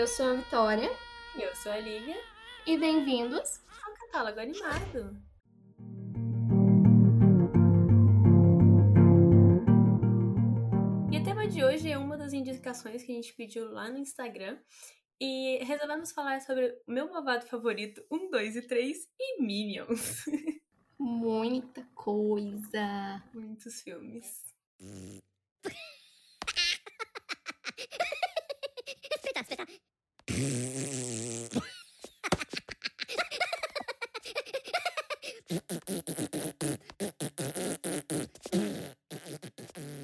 Eu sou a Vitória eu sou a Lívia e bem-vindos. ao Catálogo Animado. E o tema de hoje é uma das indicações que a gente pediu lá no Instagram. E resolvemos falar sobre o meu malvado favorito, 1, 2 e 3 e Minions. Muita coisa. Muitos filmes.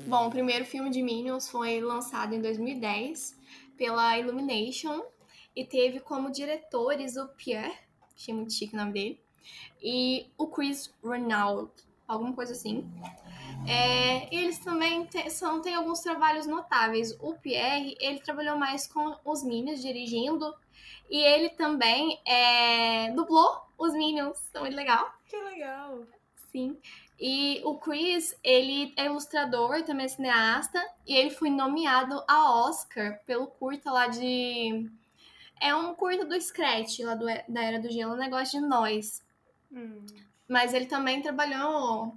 Bom, o primeiro filme de Minions foi lançado em 2010 pela Illumination e teve como diretores o Pierre, achei muito chique o nome dele, e o Chris Renaud, alguma coisa assim. É, eles também te- são, têm alguns trabalhos notáveis. O Pierre, ele trabalhou mais com os Minions, dirigindo, e ele também é, dublou os Minions, então muito legal. Que legal! Sim. E o Chris, ele é ilustrador, também é cineasta, e ele foi nomeado a Oscar pelo curta lá de. É um curta do Scratch, lá do, da Era do Gelo, um negócio de nós. Hum. Mas ele também trabalhou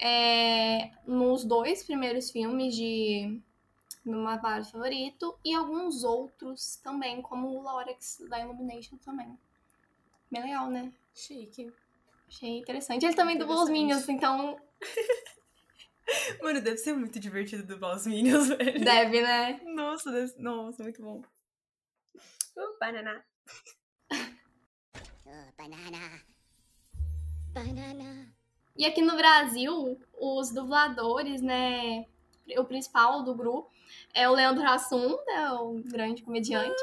é, nos dois primeiros filmes de Meu Malvado Favorito e alguns outros também, como o Lorex da Illumination também. Bem legal, né? Chique. Achei interessante. Ele também dublou os. Minions, então Mano, deve ser muito divertido dublar os Minions, velho. deve, né? Nossa, deve... Nossa, muito bom. Uh, banana. Oh, banana. Banana. E aqui no Brasil, os dubladores, né? O principal do grupo é o Leandro Hassum, né, o grande comediante.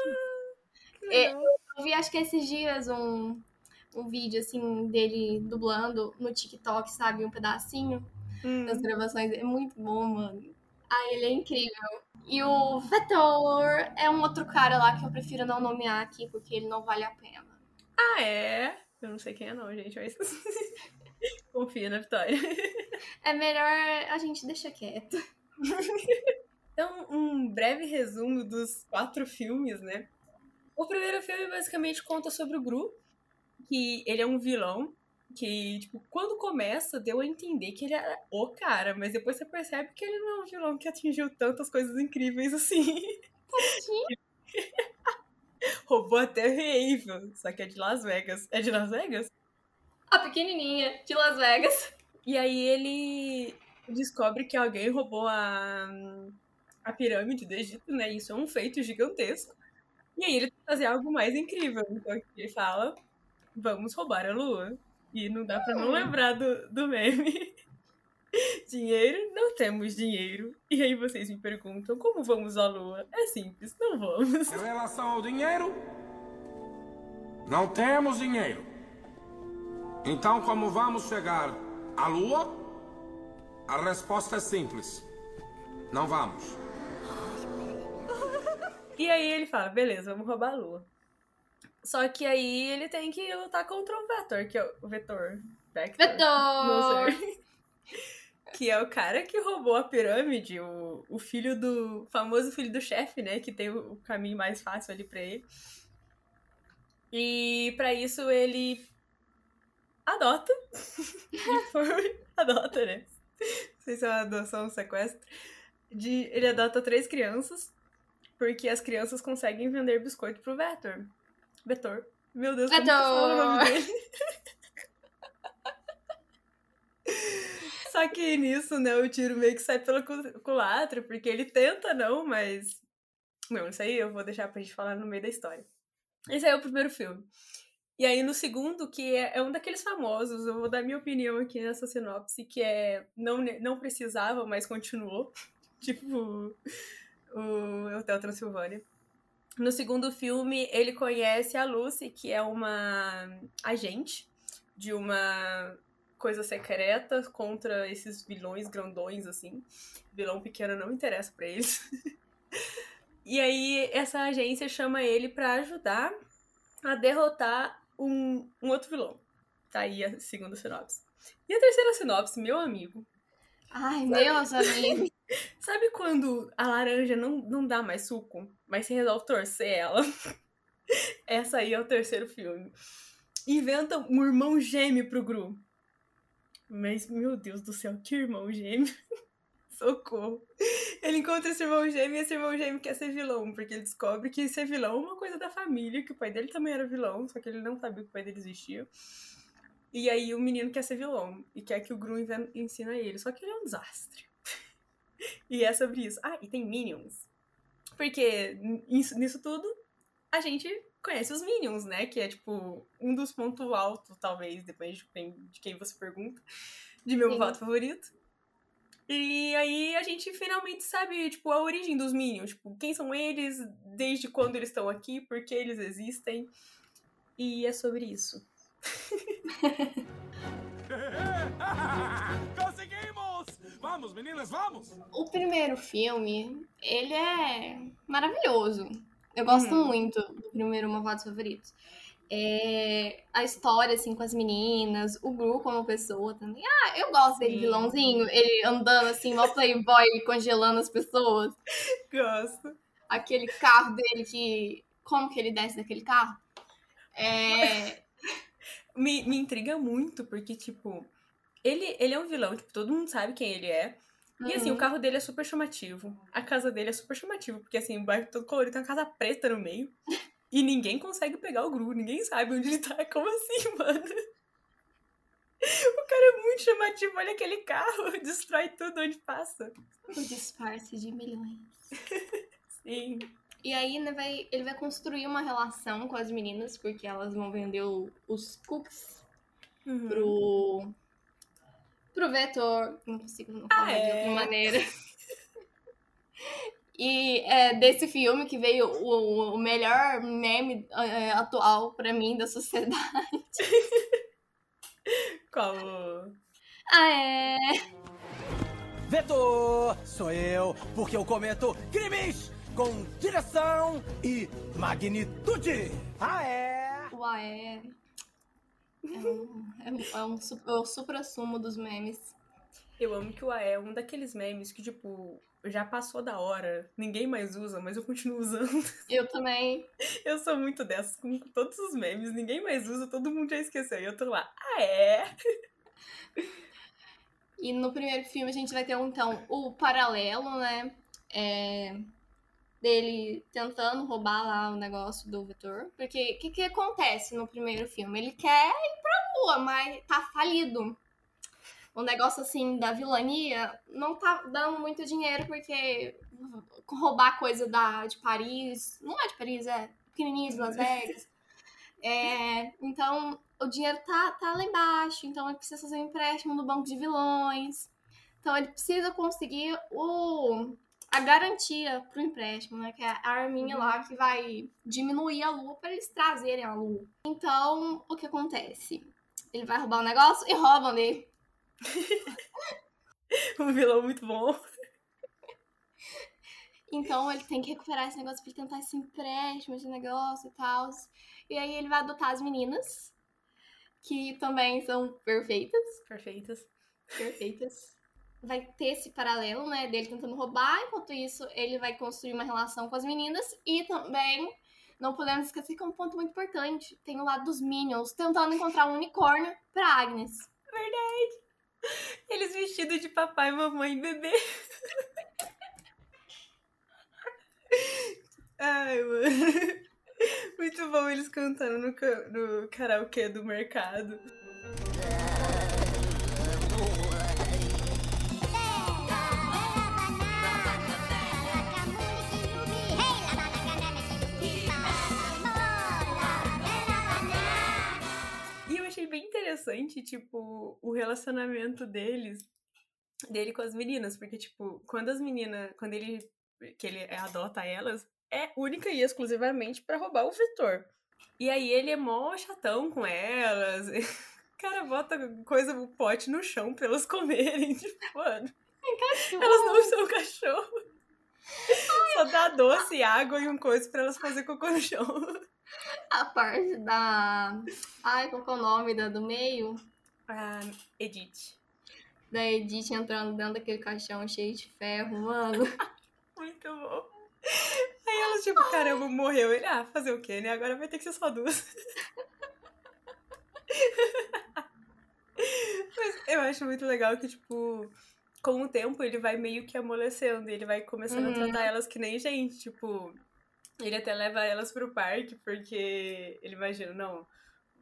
Que É. Eu vi, acho que esses dias, um, um vídeo, assim, dele dublando no TikTok, sabe? Um pedacinho Hum. das gravações. É muito bom, mano. Ah, ele é incrível. E o Vetor é um outro cara lá que eu prefiro não nomear aqui, porque ele não vale a pena. Ah, é? Eu não sei quem é não, gente, mas... Confia na Vitória. É melhor a gente deixar quieto. Então, um breve resumo dos quatro filmes, né? O primeiro filme basicamente conta sobre o Gru, que ele é um vilão, que, tipo, quando começa, deu a entender que ele era o cara, mas depois você percebe que ele não é um vilão que atingiu tantas coisas incríveis assim. Roubou até Raven, só que é de Las Vegas. É de Las Vegas? A pequenininha de Las Vegas. E aí ele descobre que alguém roubou a, a pirâmide do Egito, né? Isso é um feito gigantesco. E aí ele tem que fazer algo mais incrível. Então ele fala, vamos roubar a lua. E não dá pra não lembrar do, do meme. Dinheiro? Não temos dinheiro. E aí vocês me perguntam, como vamos à lua? É simples, não vamos. Em relação ao dinheiro, não temos dinheiro. Então, como vamos chegar à Lua? A resposta é simples: não vamos. E aí ele fala, beleza, vamos roubar a lua. Só que aí ele tem que lutar contra o Vetor, que é o Vetor. Vector. Vetor! Que é o cara que roubou a pirâmide, o, o filho do. famoso filho do chefe, né? Que tem o, o caminho mais fácil ali pra ele. E pra isso ele adota. E foi- adota, né? Não sei se é uma adoção ou um sequestro. De, ele adota três crianças, porque as crianças conseguem vender biscoito pro Vetor. Vetor. Meu Deus, como que fala o nome Vetor. dele? Só que nisso, né, o tiro meio que sai pela cu- culatra, porque ele tenta não, mas. Não, isso aí eu vou deixar pra gente falar no meio da história. Esse aí é o primeiro filme. E aí no segundo, que é, é um daqueles famosos, eu vou dar minha opinião aqui nessa sinopse, que é não, não precisava, mas continuou. tipo o Hotel Transilvânia. No segundo filme, ele conhece a Lucy, que é uma agente de uma coisa secreta contra esses vilões grandões, assim. Vilão pequeno não interessa pra eles. e aí, essa agência chama ele pra ajudar a derrotar um, um outro vilão. Tá aí a segunda sinopse. E a terceira sinopse, meu amigo, Ai, Deus, amigo. Sabe quando a laranja não, não dá mais suco, mas você resolve torcer ela? Essa aí é o terceiro filme. Inventa um irmão gêmeo pro Gru. Mas, meu Deus do céu, que irmão gêmeo. Socorro. Ele encontra esse irmão gêmeo e esse irmão gêmeo quer ser vilão, porque ele descobre que ser vilão é uma coisa da família, que o pai dele também era vilão, só que ele não sabia que o pai dele existia. E aí o menino quer ser vilão e quer que o Gru ensina ele, só que ele é um desastre. e é sobre isso. Ah, e tem Minions. Porque nisso tudo, a gente conhece os Minions, né? Que é, tipo, um dos pontos altos, talvez, depende de quem você pergunta, de meu Sim. voto favorito. E aí a gente finalmente sabe, tipo, a origem dos Minions. Tipo, quem são eles, desde quando eles estão aqui, por que eles existem. E é sobre isso. Conseguimos! Vamos, meninas, vamos! O primeiro filme, ele é maravilhoso. Eu gosto hum. muito do primeiro Malvados Favoritos. É, a história, assim, com as meninas, o Gru como pessoa também. Ah, eu gosto dele, Sim. vilãozinho, ele andando assim, mal playboy, congelando as pessoas. Gosto. Aquele carro dele que. Como que ele desce daquele carro? É. me, me intriga muito, porque, tipo, ele, ele é um vilão, tipo, todo mundo sabe quem ele é. E assim, o uhum. carro dele é super chamativo. A casa dele é super chamativo, porque assim, o bairro todo colorido tem uma casa preta no meio. E ninguém consegue pegar o Gru, ninguém sabe onde ele tá. Como assim, mano? O cara é muito chamativo, olha aquele carro, destrói tudo onde passa. O disfarce de milhões. Sim. E aí né, vai, ele vai construir uma relação com as meninas, porque elas vão vender os cookies uhum. pro pro vetor. Não consigo não falar ah, é? de outra maneira. E é desse filme que veio o, o melhor meme é, atual para mim da sociedade. Qual? Ah, é. Vetor! Sou eu, porque eu cometo crimes com direção e magnitude! Ah, é! Ué, é. É, um, é, um, é, um, é o supra-sumo dos memes. Eu amo que o AE é um daqueles memes que, tipo, já passou da hora, ninguém mais usa, mas eu continuo usando. Eu também. Eu sou muito dessas com todos os memes, ninguém mais usa, todo mundo já esqueceu. E eu tô lá, ah, é? E no primeiro filme a gente vai ter, então, o paralelo, né? É, dele tentando roubar lá o negócio do Vitor. Porque o que, que acontece no primeiro filme? Ele quer ir pra rua, mas tá falido. O negócio assim da vilania não tá dando muito dinheiro porque roubar coisa da, de Paris. Não é de Paris, é pequenininho de Las Vegas. É, então o dinheiro tá, tá lá embaixo. Então ele precisa fazer um empréstimo no banco de vilões. Então ele precisa conseguir o a garantia pro empréstimo, né? Que é a arminha uhum. lá que vai diminuir a lua para eles trazerem a lua. Então, o que acontece? Ele vai roubar o um negócio e roubam dele. um vilão muito bom. Então ele tem que recuperar esse negócio pra ele tentar esse empréstimo de negócio e tal. E aí ele vai adotar as meninas, que também são perfeitas. Perfeitas. Perfeitas vai ter esse paralelo, né, dele tentando roubar, enquanto isso ele vai construir uma relação com as meninas e também não podemos esquecer que é um ponto muito importante, tem o lado dos Minions tentando encontrar um unicórnio para Agnes. Verdade. Eles vestidos de papai, mamãe e bebê. Ai, mano. Muito bom eles cantando no, no karaokê do mercado. Bem interessante, tipo, o relacionamento deles, dele com as meninas, porque, tipo, quando as meninas, quando ele, que ele adota elas, é única e exclusivamente para roubar o Vitor. E aí ele é mó chatão com elas, o cara bota coisa, o pote no chão pra elas comerem, tipo, mano. Elas não são cachorro. Ai, Só dá doce, água e um coisa pra elas fazer cocô no chão. A parte da. Ai, qual que é o nome da, do meio? Ah, Edith. da Edith entrando dentro daquele caixão cheio de ferro, mano. Muito bom. Aí elas, tipo, caramba, morreu. Ele, ah, fazer o quê, né? Agora vai ter que ser só duas. Mas eu acho muito legal que, tipo, com o tempo ele vai meio que amolecendo. Ele vai começando Uhum. a tratar elas que nem gente. Tipo, ele até leva elas pro parque porque ele imagina, não,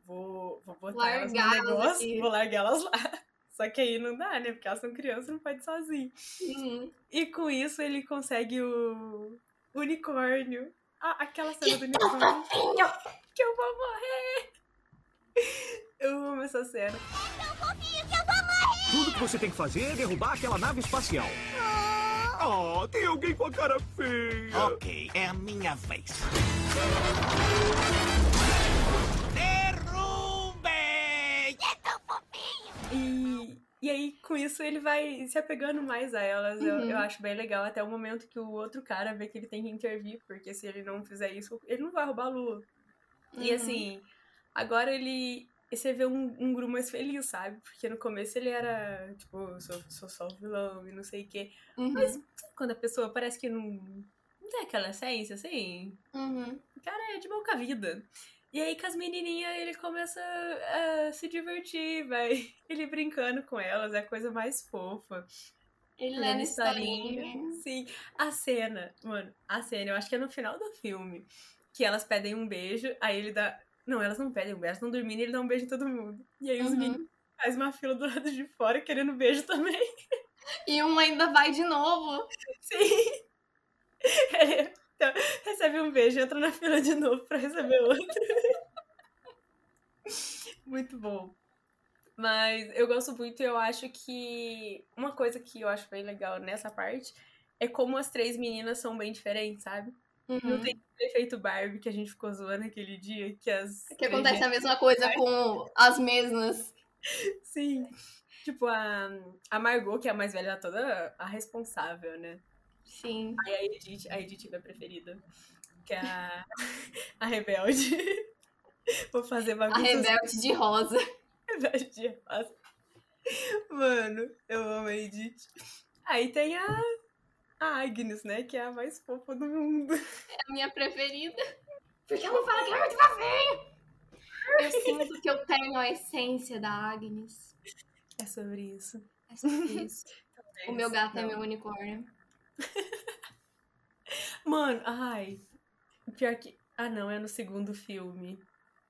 vou, vou botar elas no Largar elas negócio, aqui. vou largar elas lá. Só que aí não dá, né? Porque elas são crianças, não pode ir sozinho. Uhum. E com isso ele consegue o unicórnio. Ah, aquela cena do unicórnio. Que eu vou morrer! Eu amo essa cena. Tudo que você tem que fazer é derrubar aquela nave espacial. Oh, tem alguém com a cara feia. Ok, é a minha vez. Derrubem! E, e aí, com isso, ele vai se apegando mais a elas. Eu, Uhum. eu acho bem legal até o momento que o outro cara vê que ele tem que intervir, porque se ele não fizer isso, ele não vai roubar a lua. E Uhum. assim, agora ele. Você vê um, um Gru mais feliz, sabe? Porque no começo ele era, tipo, sou, sou só o vilão e não sei o quê. Uhum. Mas quando a pessoa parece que não, não tem aquela essência, assim? Uhum. O cara é de boa com a vida. E aí, com as menininhas, ele começa a se divertir, vai. Ele brincando com elas, é a coisa mais fofa. Ele Lendo lendo historinha. Sim. A cena, mano, a cena, eu acho que é no final do filme, que elas pedem um beijo, aí ele dá. Não, elas não pedem um beijo, elas estão dormindo e ele dá um beijo em todo mundo. E aí os Uhum. meninos fazem uma fila do lado de fora querendo beijo também. E um ainda vai de novo. Sim. Ele então, recebe um beijo, entra na fila de novo pra receber outro. Muito bom. Mas eu gosto muito e eu acho que uma coisa que eu acho bem legal nessa parte é como as três meninas são bem diferentes, sabe? Não Uhum. tem aquele efeito Barbie que a gente ficou zoando aquele dia, que as. Que três acontece a mesma coisa com as mesmas. Sim. Tipo, a, a Margot, que é a mais velha, toda a responsável, né? Sim. Aí a Edith, a Edith é minha preferida. Que é a, a rebelde. Vou fazer A bagunça. rebelde de rosa. rebelde de rosa. Mano, eu amo a Edith. Aí tem a, a Agnes, né? Que é a mais fofa do mundo. É a minha preferida. Porque ela fala que é muito fofinho. Eu sinto que eu tenho a essência da Agnes. É sobre isso. É sobre isso. O meu gato é Não. meu unicórnio. Mano, ai. Pior que. Ah, não, é no segundo filme.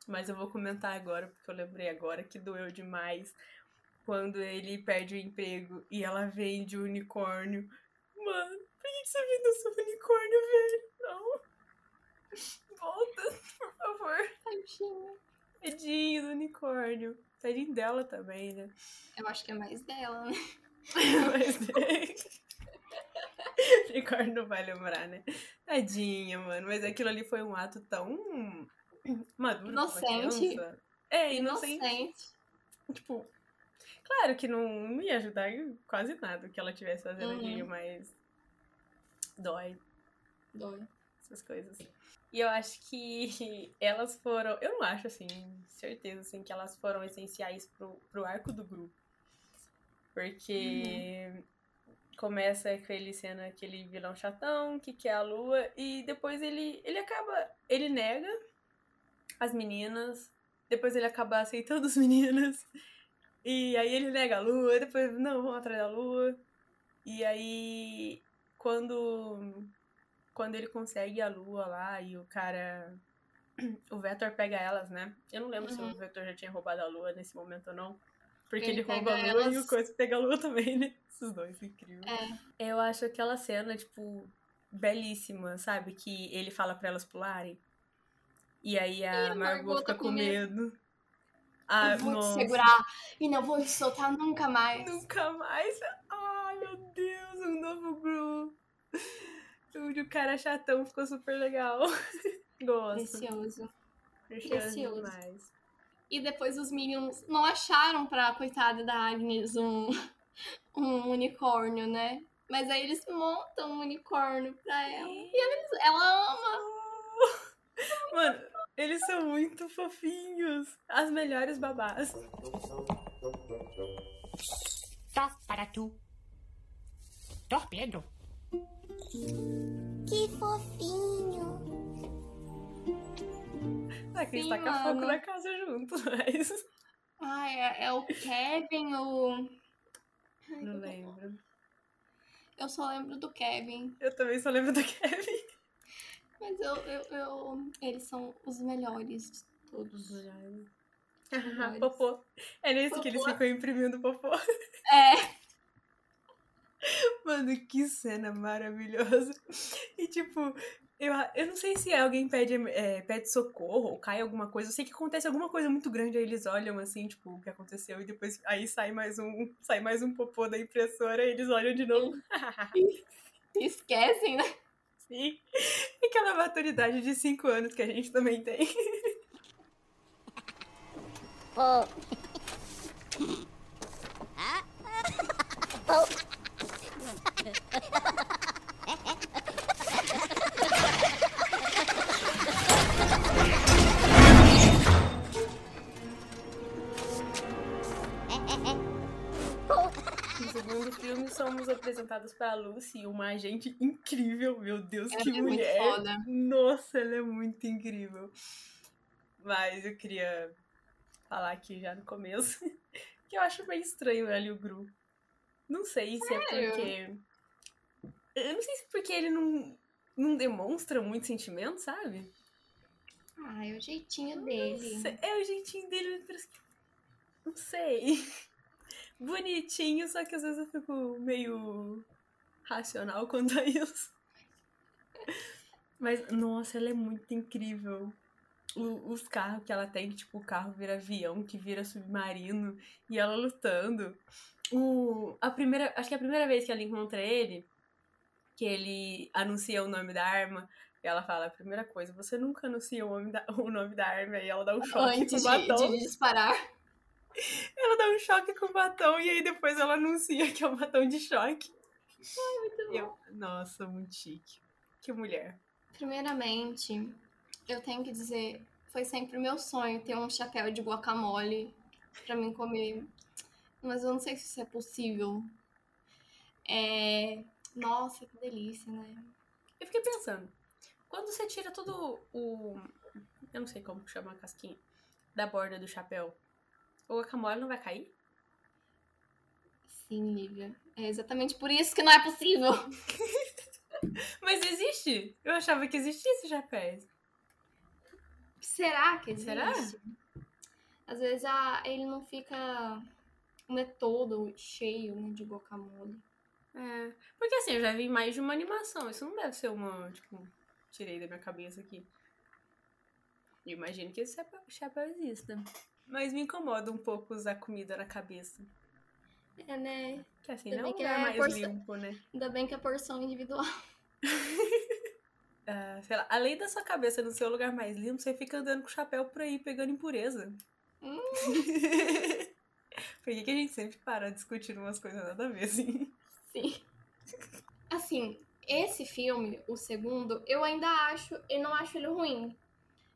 Mas eu vou comentar agora, porque eu lembrei agora que doeu demais. Quando ele perde o emprego e ela vende o unicórnio. Mano, você vendeu seu unicórnio, velho? Não. Volta, por favor. Tadinha. Tadinho do unicórnio. Tadinho dela também, né? Eu acho que é mais dela, né? Mas. unicórnio não vai lembrar, né? Tadinha, mano. Mas aquilo ali foi um ato tão maduro. Inocente. É, inocente. Inocente. Tipo, claro que não, não ia ajudar quase nada o que ela estivesse fazendo Uhum. ali, mas dói Dói. essas coisas. E eu acho que elas foram. Eu não acho, assim, certeza, assim, que elas foram essenciais pro, pro arco do grupo. Porque começa com ele sendo aquele vilão chatão que quer a lua, e depois ele, ele acaba. Ele nega as meninas, depois ele acaba aceitando as meninas, e aí ele nega a lua, depois, não, vamos atrás da lua. E aí, quando quando ele consegue a lua lá e o cara. O Vetor pega elas, né? Eu não lembro se Uhum. o Vetor já tinha roubado a lua nesse momento ou não. Porque Ele ele, rouba a lua e elas- o Coisa pega a lua também, né? Esses dois, incrível. É. Eu acho aquela cena, tipo, belíssima, sabe? Que ele fala pra elas pularem. E aí a, a Margot, Margot fica tá com com medo. Ah, eu vou nossa. te segurar e não vou te soltar nunca mais. Nunca mais. Ai, meu Deus, um novo grupo. O cara chatão ficou super legal. Gosto. Precioso. Precioso precioso. demais. E depois os Minions não acharam pra coitada da Agnes um, um unicórnio, né? Mas aí eles montam um unicórnio pra ela. E eles, ela ama. Mano, eles são muito fofinhos. As melhores babás. Tá, tá para tu. Torpedo. Que fofinho. A Cris Sim, taca fogo mano. na casa junto, mas. Ah, é, é o Kevin, o. Ai, Não lembro. Eu só lembro do Kevin. Eu também só lembro do Kevin. Mas eu, eu, eu- Eles são os melhores de todos. Melhores. popô. É nesse que eles Popô. ficam imprimindo popô. É. Mano, que cena maravilhosa. E tipo, eu, eu não sei se alguém pede, é, pede socorro ou cai alguma coisa. Eu sei que acontece alguma coisa muito grande, aí eles olham assim, tipo, o que aconteceu, e depois aí sai mais um, sai mais um popô da impressora e eles olham de novo. Esquecem, né? Sim. Aquela maturidade de 5 anos que a gente também tem. Pô. No segundo filme, somos apresentados pra Lucy, uma agente incrível. Meu Deus, Ela que é mulher! Nossa, ela é muito incrível. Mas eu queria falar aqui já no começo que eu acho bem estranho ali o Gru. Não sei se é porque. Eu não sei se porque ele não, não demonstra muito sentimento, sabe? Ah, é o jeitinho dele. sei, É o jeitinho dele, mas parece que. Não sei. Bonitinho, só que às vezes eu fico meio racional quanto a isso. Mas, nossa, ela é muito incrível. O- os carros que ela tem, que, tipo, o carro vira avião, que vira submarino, e ela lutando. O, a primeira, acho que é a primeira vez que ela encontra ele, que ele anuncia o nome da arma, e ela fala, a primeira coisa, você nunca anuncia o nome da, o nome da arma, e ela dá um choque Antes com o de, batom. de disparar. Ela dá um choque com o batom, e aí depois ela anuncia que é um batom de choque. Eu- nossa, muito chique. Que mulher. Primeiramente, eu tenho que dizer, foi sempre meu sonho ter um chapéu de guacamole pra mim comer. Mas eu não sei se isso é possível. É... Nossa, que delícia, né? Eu fiquei pensando, quando você tira todo o. Eu não sei como chama a casquinha. Da borda do chapéu, o guacamole não vai cair? Sim, Lívia. É exatamente por isso que não é possível. Mas existe! Eu achava que existisse chapéus. Será que existe? Será? Às vezes a, ele não fica não é todo cheio né, de guacamole. É. Porque assim, eu já vi mais de uma animação. Isso não deve ser uma. Tipo, tirei da minha cabeça aqui. Eu imagino que esse chapéu, exista. Mas me incomoda um pouco usar comida na cabeça. É, né? Que assim, Ainda não que lugar é mais porção- limpo, né? Ainda bem que é porção individual. Ah, sei lá, além da sua cabeça não ser o lugar mais limpo, você fica andando com o chapéu por aí, pegando impureza. Hum. por que, que a gente sempre para discutindo umas coisas nada a ver, assim? Sim. Assim, esse filme, o segundo, eu ainda acho, eu não acho ele ruim.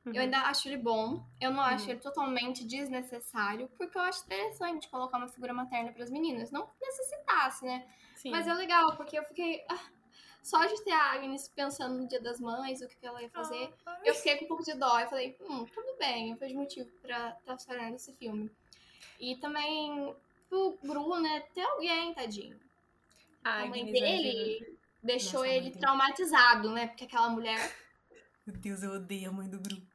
Uhum. Eu ainda acho ele bom. Eu não acho Uhum. ele totalmente desnecessário, porque eu acho interessante colocar uma figura materna para as meninas. Não que necessitasse, né? Sim. Mas é legal, porque eu fiquei. ah, só de ter a Agnes pensando no dia das mães, o que ela ia fazer, Ah, eu fiquei com um pouco de dó. Eu falei, hum, tudo bem, eu vejo motivo pra estar fazendo esse filme. E também o Bruno, né? Ter alguém, tadinho. A A mãe dele deixou Nossa, a mãe ele dele. traumatizado, né? Porque aquela mulher. Meu Deus, eu odeio a mãe do grupo.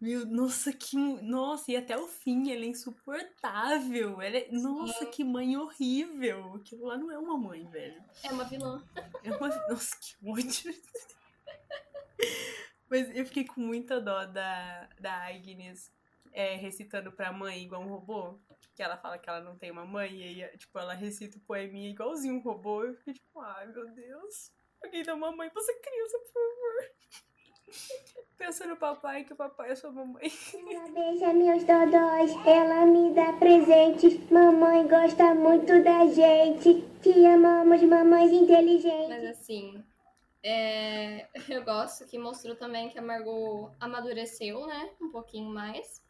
Meu, nossa, que. Nossa, e até o fim, ela é insuportável. Ela é... Nossa, que mãe horrível. Aquilo lá não é uma mãe, velho. É uma vilã. É uma... Nossa, que ódio. Mas eu fiquei com muita dó da, da Agnes é, recitando pra mãe igual um robô. Que ela fala que ela não tem uma mãe, e aí, tipo, ela recita o poeminha igualzinho um robô. Eu fiquei tipo, ai meu Deus. Alguém dá uma mãe pra essa criança, por favor. Pensa no papai, que o papai é sua mamãe. Ela beija meus dodóis, ela me dá presentes. Mamãe gosta muito da gente. Te amamos, mamães inteligentes. Mas assim. é, Eu gosto que mostrou também que a Margot amadureceu, né? Um pouquinho mais.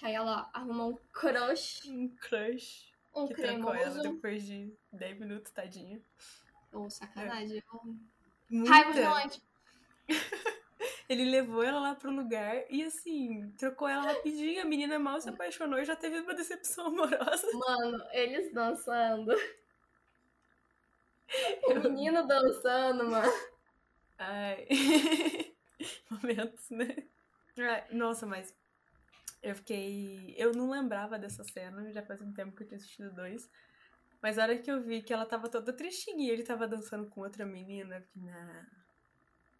Que aí ela arrumou um crush. Um crush. Um que trancou ela cremoso. depois de 10 minutos, tadinha. Ô, sacanagem. Muita. Raiva violante. Ele levou ela lá pro lugar e assim, trocou ela rapidinho. A menina mal se apaixonou e já teve uma decepção amorosa. Mano, eles dançando. O menino dançando, mano. Ai. Momentos, né? Ai, nossa, mas eu fiquei. Eu não lembrava dessa cena, já faz um tempo que eu tinha assistido dois. Mas a hora que eu vi que ela tava toda tristinha e ele tava dançando com outra menina, eu fiquei, nah,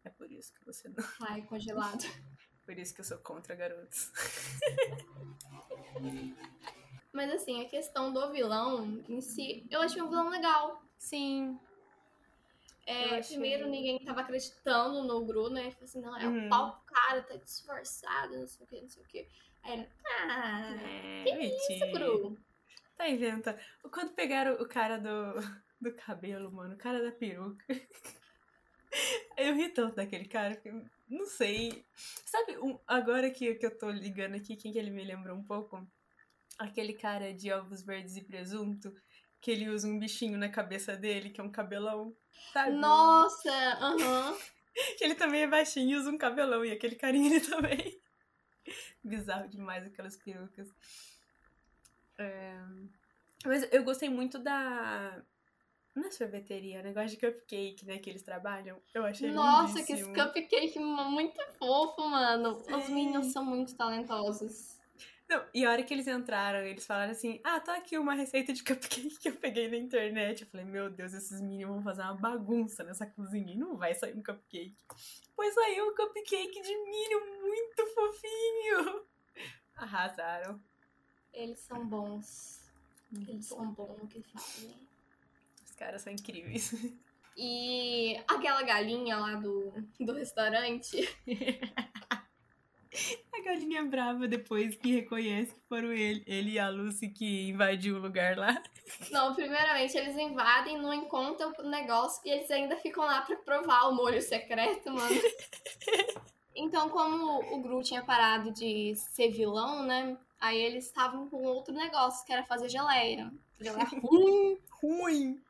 é por isso que você não. Ai, congelado. Por isso que eu sou contra garotos. Mas assim, a questão do vilão em si, eu achei um vilão legal. Sim. É, achei- Primeiro, ninguém tava acreditando no Gru, né? Falei assim, não, é Uhum. o pau cara, tá disfarçado, não sei o que, não sei o que. Aí ele, ah, É, que isso, mentira. Gru? Tá inventando. Quando pegaram o cara do, do cabelo, mano, o cara da peruca. Eu ri tanto daquele cara que não sei. Sabe, um- agora que, que eu tô ligando aqui, quem que ele me lembra um pouco? Aquele cara de ovos verdes e presunto, que ele usa um bichinho na cabeça dele, que é um cabelão. Sabe? Nossa, aham. Que ele também é baixinho e usa um cabelão, e aquele carinha ele também. Bizarro demais aquelas perucas. É, Mas eu gostei muito da. Não é sorveteria, negócio de cupcake, né? Que eles trabalham. Eu achei Nossa, que esse lindíssimo. cupcake muito fofo, mano. Os Sim. meninos são muito talentosos. Não, e a hora que eles entraram, eles falaram assim: Ah, tá aqui uma receita de cupcake que eu peguei na internet. Eu falei: Meu Deus, esses meninos vão fazer uma bagunça nessa cozinha e não vai sair um cupcake. Pois saiu um cupcake de milho muito fofinho. Arrasaram. Eles são bons. Muito Eles bom. são bons no que fazem. Os caras são incríveis. E aquela galinha lá do, do restaurante. A galinha brava depois que reconhece que foram ele, ele e a Lucy que invadiu o lugar lá. Não, primeiramente eles invadem, não encontram o negócio e eles ainda ficam lá pra provar o molho secreto, mano. Então, como o Gru tinha parado de ser vilão, né? Aí eles estavam com outro negócio, que era fazer geleia. Geleia ruim. Ruim!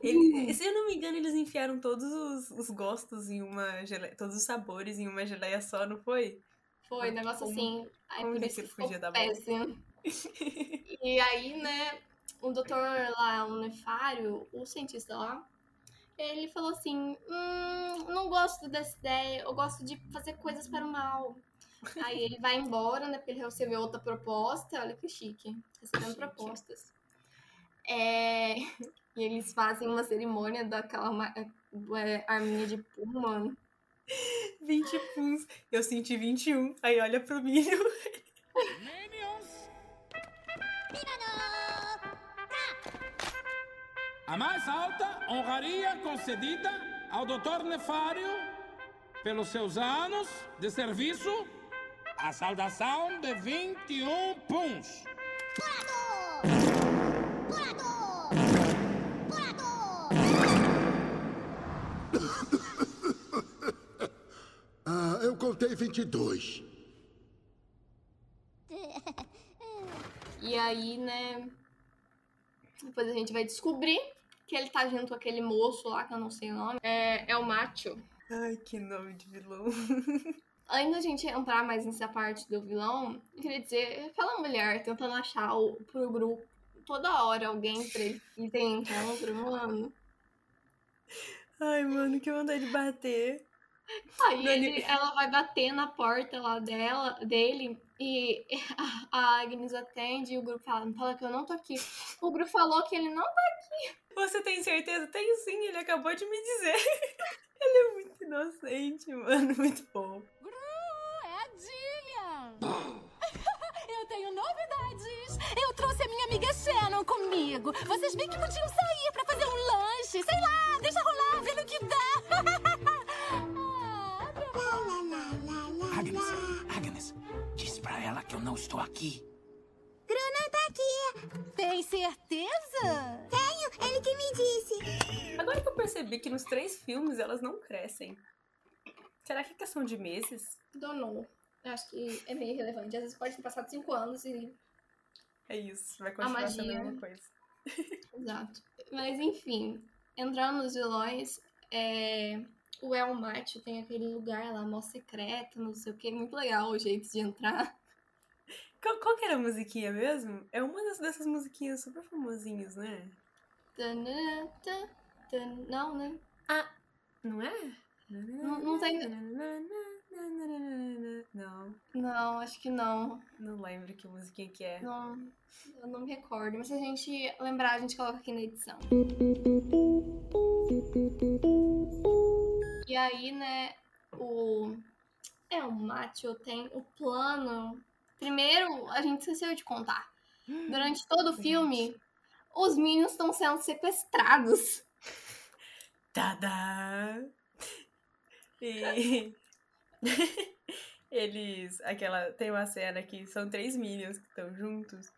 Ele- se eu não me engano, eles enfiaram todos os, os gostos em uma geleia, todos os sabores em uma geleia só, não foi? Foi, negócio Como- assim. Aí por isso que dar bom? péssimo. E aí, né, o doutor lá, o Nefário, o cientista lá, ele falou assim: hum, não gosto dessa ideia, eu gosto de fazer coisas para o mal. Aí ele vai embora, né, porque ele recebeu outra proposta, olha que chique, recebendo Chique. propostas. É, e eles fazem uma cerimônia daquela ma- é, arminha de puma. 20 puns. Eu senti 21. Aí olha pro milho. Minions! A mais alta honraria concedida ao Dr. Nefário pelos seus anos de serviço, a saudação de 21 puns. Contei 22. E aí, né? Depois a gente vai descobrir que ele tá junto com aquele moço lá, que eu não sei o nome. É, é o Macho. Ai, que nome de vilão. Antes da gente entrar mais nessa parte do vilão, eu queria dizer, aquela mulher tentando achar o, pro grupo toda hora alguém pra ele ter encontro, mano. Ai, mano, que vontade de bater. Aí ele- ela vai bater na porta lá dela, dele e a, Agnes atende e o grupo fala, fala que eu não tô aqui. O grupo falou que ele não Você tem certeza? Tenho sim, ele acabou de me dizer. ele é muito inocente, mano. Muito bom. É a Jillian! Eu tenho novidades! Eu trouxe a minha amiga Shannon comigo. Vocês bem que podiam sair pra fazer um lanche. Sei lá, deixa rolar, vê no que dá. Eu não estou aqui. Bruna tá aqui. Tem certeza? Tenho, ele que me disse. Agora que eu percebi que nos três filmes elas não crescem. Será que é questão de meses? donou. Eu acho que é meio irrelevante. Às vezes pode ter passado cinco anos e É isso, vai continuar sendo a magia. mesma coisa. Exato. Mas enfim, entrando nos vilões, é... o El Macho tem aquele lugar lá, mó secreto, não sei o que, muito legal o jeito de entrar. Qual, qual que era a musiquinha mesmo? É uma das, dessas musiquinhas super famosinhas, né? Não, né? Não é? Não, não tem. Não, Não, acho que não. não lembro que musiquinha que é. Não, eu não me recordo. Mas se a gente lembrar, a gente coloca aqui na edição. E aí, né, o. É, o Macho tem o plano. Primeiro, a gente esqueceu de contar. Durante todo o filme, os Minions estão sendo sequestrados. Tadá! E eles. Aquela. Tem uma cena que são três Minions que estão juntos.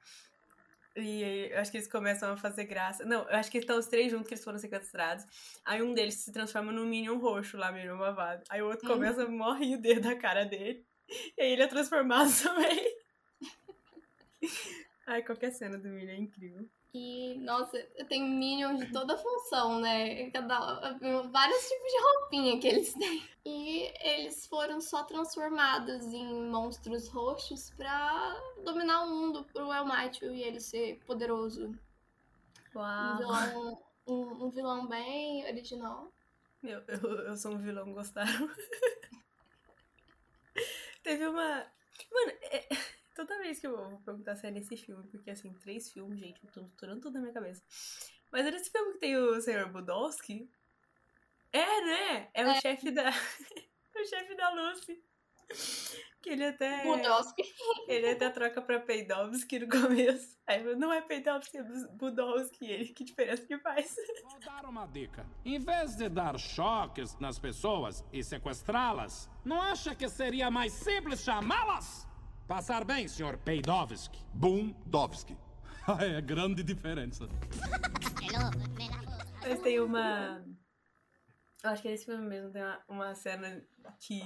E eu acho que eles começam a fazer graça. Não, eu acho que estão os três juntos que eles foram sequestrados. Aí um deles se transforma num Minion roxo lá, Minion malvado. Aí o outro Hum. começa a morrer o dedo da cara dele. E aí ele é transformado também. Ai, qualquer cena do Minion é incrível. E, nossa, tem Minions de toda função, né? Cada, vários tipos de roupinha que eles têm. E eles foram só transformados em monstros roxos pra dominar o mundo pro El Macho e ele ser poderoso. Um Uau! vilão, um, um vilão bem original. Meu, eu, eu sou um vilão, gostaram? Teve uma. Mano, é- toda vez que eu vou perguntar se é nesse filme, porque assim, três filmes, gente, eu tô misturando tudo na minha cabeça. Mas é nesse filme que tem o Sr. Budowski? É, né? É o É. chefe da. o chefe da Lucy. Que ele até. Budowski. Ele até troca pra Peidovski no começo. Aí não é Peidovski, é Budowski. Ele, que diferença que faz? Vou dar uma dica. Em vez de dar choques nas pessoas e sequestrá-las, não acha que seria mais simples chamá-las? Passar bem, Sr. Peidovski. Bundowski. é grande diferença. Mas tem uma. Eu acho que nesse filme mesmo tem uma, uma cena que.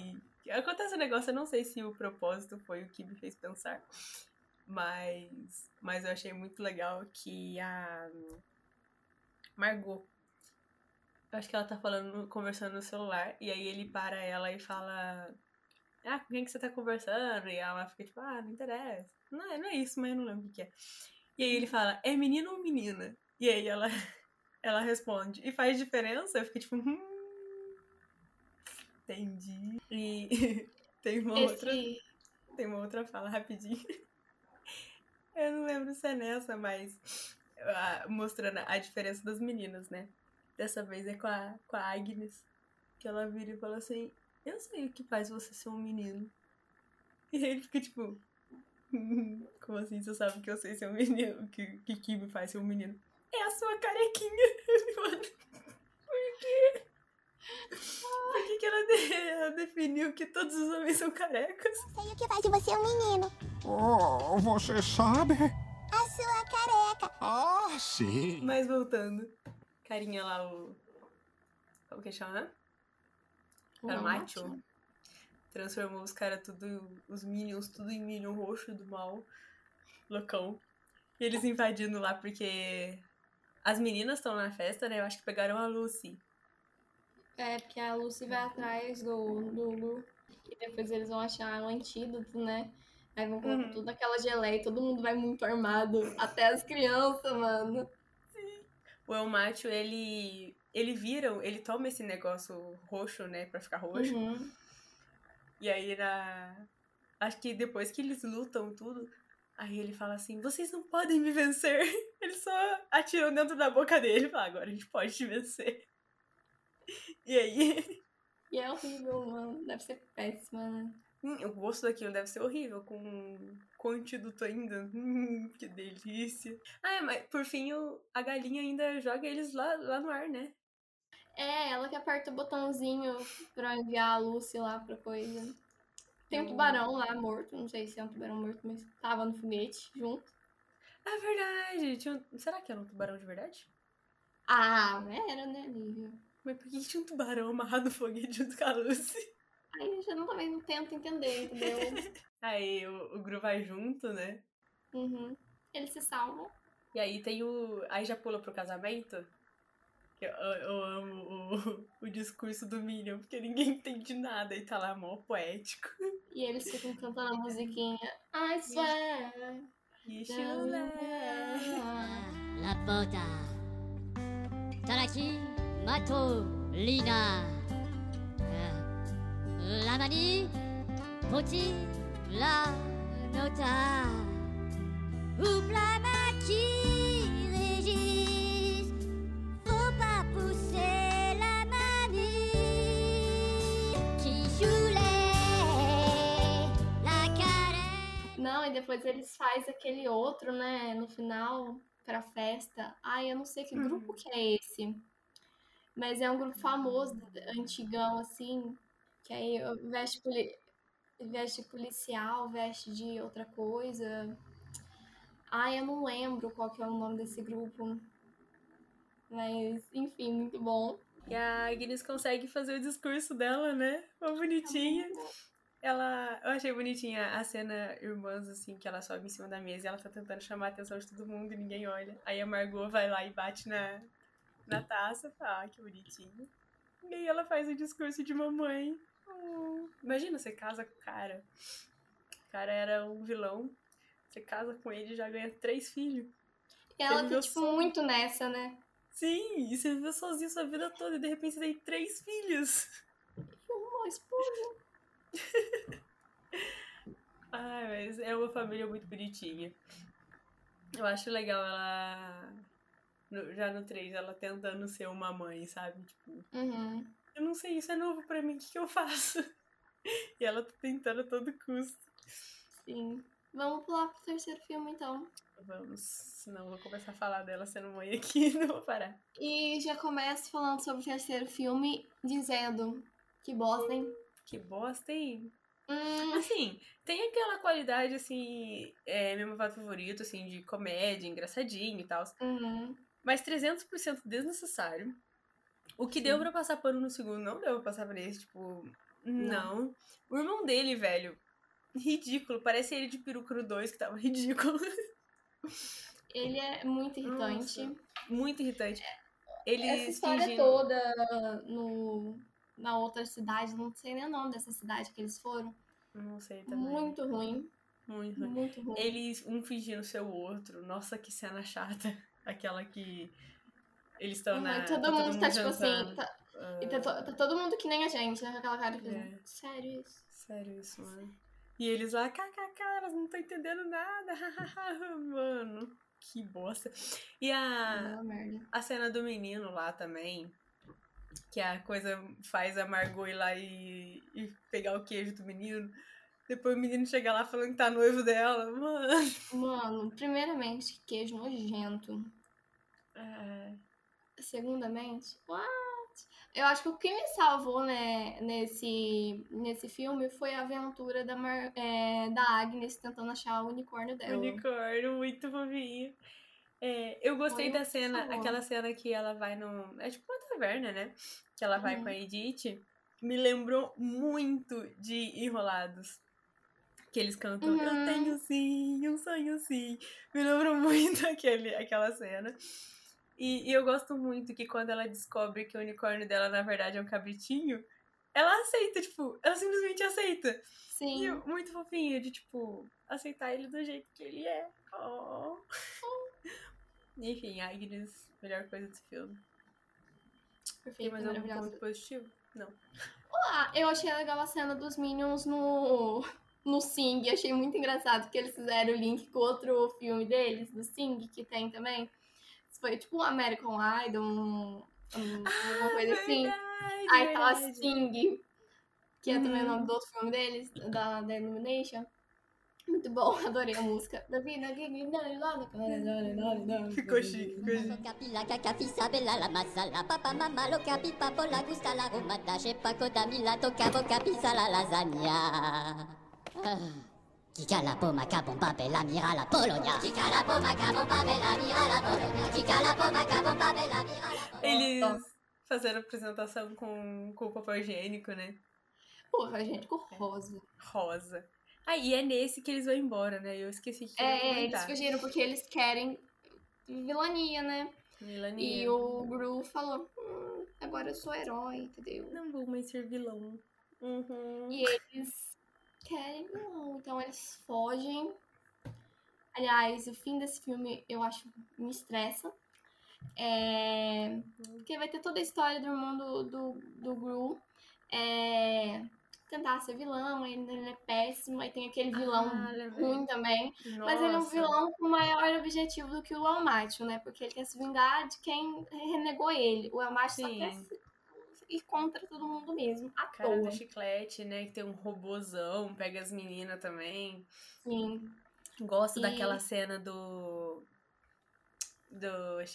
Acontece um negócio, eu não sei se o propósito foi o que me fez pensar. Mas. Mas eu achei muito legal que a. Margot. Eu acho que ela tá falando, conversando no celular, e aí ele para ela e fala. Ah, com quem que você tá conversando? E ela fica tipo, ah, não interessa. Não é, não é isso, mas eu não lembro o que que é. E aí ele fala, é menino ou menina? E aí ela, ela responde, e faz diferença? Eu fiquei tipo, hum, entendi. E tem uma outra. Esse, Tem uma outra fala rapidinho. Eu não lembro se é nessa, mas ah, mostrando a diferença das meninas, né? Dessa vez é com a, com a Agnes, que ela vira e fala assim: Eu sei o que faz você ser um menino. E ele fica tipo: "Hum, Como assim você sabe que eu sei ser um menino? Que, que, que me faz ser um menino? É a sua carequinha. Por quê? Que, que ela, de- ela definiu que todos os homens são carecas? Sei o que faz de você um menino. Oh, você sabe? A sua careca. Ah, sim. Mas voltando. Carinha lá, o. Como que chama? Era o Macho. Transformou os caras tudo. Os Minions, tudo em Minion roxo do mal. Loucão. E eles invadindo lá porque. As meninas estão na festa, né? Eu acho que pegaram a Lucy. É, porque a Lucy vai atrás do, do Lu. E depois eles vão achar um antídoto, né? Aí vão colocar Uhum. toda aquela geleia e todo mundo vai muito armado. Até as crianças, mano. O El Macho, ele. Ele vira, ele toma esse negócio roxo, né? Pra ficar roxo. Uhum. E aí na. Acho que depois que eles lutam tudo, aí ele fala assim, vocês não podem me vencer. Eles só atiram dentro da boca dele e falam, agora a gente pode te vencer. E aí, E é horrível, mano. Deve ser péssima, né? hum, o gosto daquilo deve ser horrível, com, com antídoto ainda. Hum, que delícia. Ah, é, mas por fim o- a galinha ainda joga eles lá, lá no ar, né? É, ela que aperta o botãozinho pra enviar a Lucy lá pra coisa. Tem um Hum. tubarão lá morto, não sei se é um tubarão morto, mas tava no foguete junto. É verdade. Tinha Será que era um tubarão de verdade? Ah, era, né, Lívia? Mas por que tinha um tubarão amarrado no foguete junto com a Lucy? Aí eu já não, também não tento entender, entendeu? Aí o, o Gru vai junto, né? Uhum. Eles se salvam. E aí tem o. Aí já pula pro casamento. Eu, eu amo o, o discurso do Minion, porque ninguém entende nada e tá lá mó poético. E eles ficam cantando a musiquinha I swear. La Bota. Taraki, Mato, Lina. Euh, La Mani, Poti, La Nota. Oublama qui régisse. Faut pas pousser la mamie qui les- la caresse. Não, e depois eles fazem aquele outro, né, no final, pra festa. Ai, eu não sei que grupo que é esse. Mas é um grupo famoso, antigão, assim. Que aí veste, poli... veste policial, veste de outra coisa. Ai, eu não lembro qual que é o nome desse grupo. Mas, enfim, muito bom. E a Agnes consegue fazer o discurso dela, né? Uma bonitinha. Ela. Eu achei bonitinha a cena irmãs, assim, que ela sobe em cima da mesa e ela tá tentando chamar a atenção de todo mundo e ninguém olha. Aí a Margot vai lá e bate na, na taça. Fala, ah, que bonitinho. E aí ela faz o discurso de mamãe. Oh. Imagina, você casa com o cara. O cara era um vilão. Você casa com ele e já ganha três filhos. E ela tá, tipo, só- muito nessa, né? Sim, e você viveu sozinho sua vida toda e de repente você tem três filhos. Uma esposa. Ai, mas é uma família muito bonitinha. Eu acho legal ela. No- já no 3, ela tentando ser uma mãe, sabe? Tipo, Uhum. eu não sei, isso é novo pra mim, o que, que eu faço? E ela tá tentando a todo custo. Sim. Vamos pular pro terceiro filme, então. Vamos, senão eu vou começar a falar dela sendo mãe aqui não vou parar. E já começo falando sobre o terceiro filme, dizendo que bosta, hein? Que bosta, hein? Hum, Assim, tem aquela qualidade, assim, é meu fato favorito, assim, de comédia, engraçadinho e tal. uhum. Mas 300% desnecessário. O que Sim. deu pra passar pano no segundo não deu pra passar por esse, tipo. Não. O irmão dele, velho. Ridículo. Parece ele de peruca no 2, que tava ridículo. Ele é muito irritante. Nossa. Muito irritante. Ele Essa história fingindo- toda no, na outra cidade, não sei nem o nome dessa cidade que eles foram. Não sei também. Muito ruim. Muito ruim. Muito ruim. Eles, um fingindo ser o outro. Nossa, que cena chata. Aquela que. Eles estão Uhum, na. todo tá mundo tá tipo assim. tá- Ah, e tá, to- tá todo mundo que nem a gente, né? Com aquela cara que. É. Sério isso? Sério isso, mano. E eles lá, kkk, elas não estão entendendo nada. mano, que bosta. E a, Não, a cena do menino lá também, que a coisa faz a Margot ir lá e, e pegar o queijo do menino. Depois o menino chega lá falando que tá noivo dela. Mano. Mano, primeiramente, que queijo nojento. É, Segundamente, what? Eu acho que o que me salvou, né, nesse, nesse filme foi a aventura da, Mar- é, da Agnes tentando achar o unicórnio dela. unicórnio, muito fofinho. É, eu gostei Foi da cena, favor. aquela cena que ela vai no. É tipo uma taverna, né? Que ela vai Uhum. com a Edith. Me lembrou muito de Enrolados. Que eles cantam Eu Uhum. tenho sim, um sonho sim. Me lembrou muito aquele, aquela cena. E, e eu gosto muito que quando ela descobre que o unicórnio dela, na verdade, é um cabritinho, ela aceita, tipo, ela simplesmente aceita. Sim. E eu- muito fofinho de, tipo, aceitar ele do jeito que ele é. Oh. Enfim, Agnes, melhor coisa desse filme. Tem Perfeito, mais algum maravilhosa. ponto positivo? Não. Ah, eu achei legal a cena dos Minions no, no Sing. Achei muito engraçado que eles fizeram o link com outro filme deles, do Sing, que tem também. Foi tipo um American Idol, um, um, alguma coisa assim. Verdade, Aí tava verdade. Sing, que é também o Uhum. nome do outro filme deles, da, da Illumination. Muito bom, adorei a música. Ficou chique, ficou chique. Ah. Pape, la mira, la Polonia. Pape, la mira, la Polonia. Pape, la mira, la Polonia. Eles fazendo apresentação com, com o papel higiênico, né? Porra, gente, com rosa. Rosa. Ah, e é nesse que eles vão embora, né? Eu esqueci que ia É, eles fugiram porque eles querem vilania, né? Vilania. E o Gru falou, hum, agora eu sou herói, entendeu? Não vou mais ser vilão. Uhum. E eles querem vilão, então eles fogem. Aliás, o fim desse filme eu acho me estressa. É... Porque vai ter toda a história do irmão do, do, do Gru. É... Tentar ser vilão, ele é péssimo. Aí tem aquele vilão Ah, lembrei. ruim também. Mas ele é um Nossa. vilão com maior objetivo do que o Almaty, né? Porque ele quer se vingar de quem renegou ele. O Almaty só quer se- ir contra todo mundo mesmo, à Cara toa. do chiclete, né? Que tem um robozão, pega as meninas também. Sim. Gosto E- daquela cena do. Do.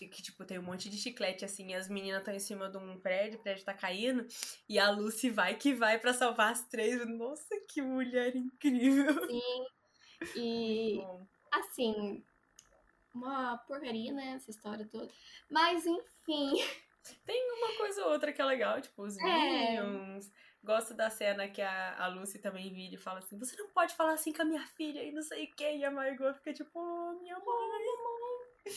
Que, tipo, tem um monte de chiclete assim, e as meninas estão em cima de um prédio, o prédio tá caindo, e a Lucy vai que vai pra salvar as três. Nossa, que mulher incrível! Sim. E, assim, uma porcaria, né? Essa história toda. Mas, enfim. Tem uma coisa ou outra que é legal, tipo, os É. Minions. Gosto da cena que a, a Lucy também vira e fala assim: Você não pode falar assim com a minha filha e não sei o que. E a Margot fica tipo: Oh, minha mãe.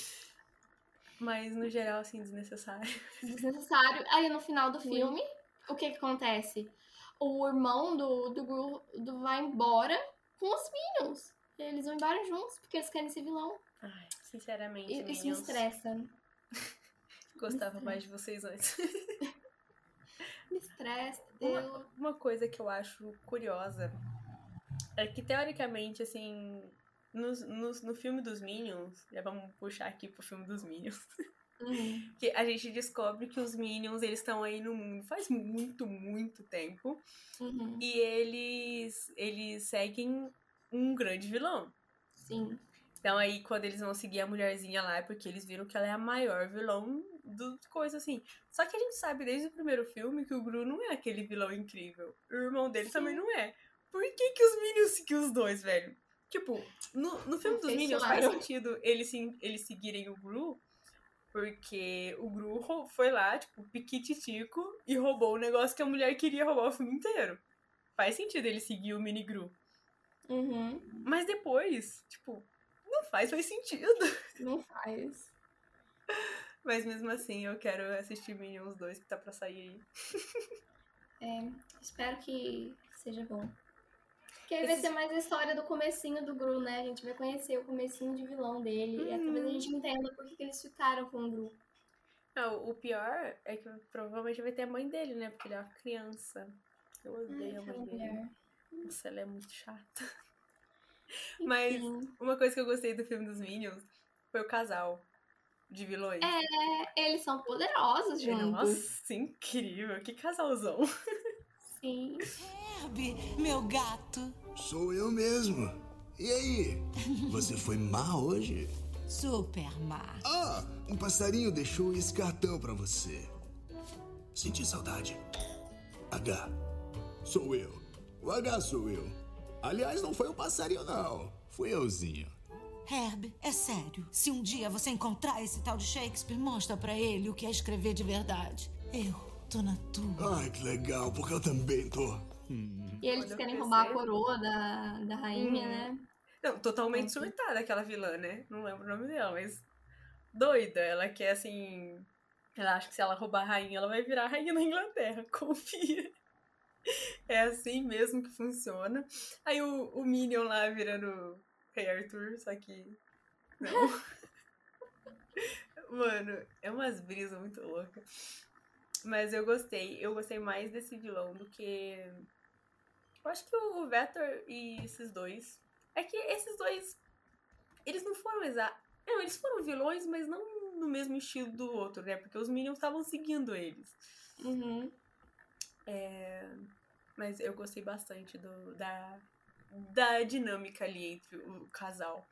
Mas no geral, assim, desnecessário. Desnecessário. Aí no final do filme, o que que acontece? O irmão do, do Gru do, vai embora com os Minions. Eles vão embora juntos, porque eles querem ser vilão. Ai, sinceramente, E, isso me estressa. Gostava mais de vocês antes. Me estressa, Uma, uma coisa que eu acho curiosa é que, teoricamente, assim, no, no, no filme dos Minions, já vamos puxar aqui pro filme dos Minions, Uhum. que a gente descobre que os Minions, eles estão aí no mundo faz muito, muito tempo, Uhum. e eles, eles seguem um grande vilão. Sim. Então aí, quando eles vão seguir a mulherzinha lá, é porque eles viram que ela é a maior vilão do coisa assim. Só que a gente sabe desde o primeiro filme que o Gru não é aquele vilão incrível. O irmão dele Sim. também não é. Por que que os Minions seguiam os dois, velho? Tipo, no, no filme dos Minions faz sentido eles, eles seguirem o Gru, porque o Gru foi lá, tipo, piquititico, e roubou o negócio que a mulher queria roubar o filme inteiro. Faz sentido ele seguir o Mini Gru. Uhum. Mas depois, tipo, não faz mais sentido. Não faz. Mas mesmo assim, eu quero assistir Minions 2 que tá pra sair aí. É, espero que seja bom. Porque aí vai Esses- ser mais a história do comecinho do Gru, né? A gente vai conhecer o comecinho de vilão dele. E aí talvez a Uhum. gente entenda por que, eles ficaram com o Gru. Não, o pior é que provavelmente vai ter a mãe dele, né? Porque ele é uma criança. Eu odeio a aquela mãe dele. Nossa, ela é muito chata. Mas Enfim. uma coisa que eu gostei do filme dos Minions foi o casal de vilões. É, eles são poderosos juntos. Nossa, incrível. Que casalzão. Sim. Herbie, meu gato. Sou eu mesmo. E aí? Você foi má hoje? Super má. Ah, um passarinho deixou esse cartão pra você. Senti saudade. H. Sou eu. O H sou eu. Aliás, não foi um passarinho, não. Fui euzinho. Herb, é sério. Se um dia você encontrar esse tal de Shakespeare, mostra pra ele o que é escrever de verdade. Eu tô na tua. Ai, que legal, porque eu também tô. E eles eu querem roubar a coroa da, da rainha, Uhum. né? Não, totalmente surtada aquela vilã, né? Não lembro o nome dela, mas. Doida. Ela quer assim. Ela acha que se ela roubar a rainha, ela vai virar a rainha da Inglaterra. Confia. É assim mesmo que funciona. Aí o, o Minion lá virando Rei Arthur, só que. Não. Mano, é umas brisas muito loucas. Mas eu gostei. Eu gostei mais desse vilão do que. Eu acho que o Vector e esses dois. É que esses dois. Eles não foram exa... Não, eles foram vilões, mas não no mesmo estilo do outro, né? Porque os Minions estavam seguindo eles. Uhum. É, Mas eu gostei bastante do, da, da dinâmica ali entre o casal.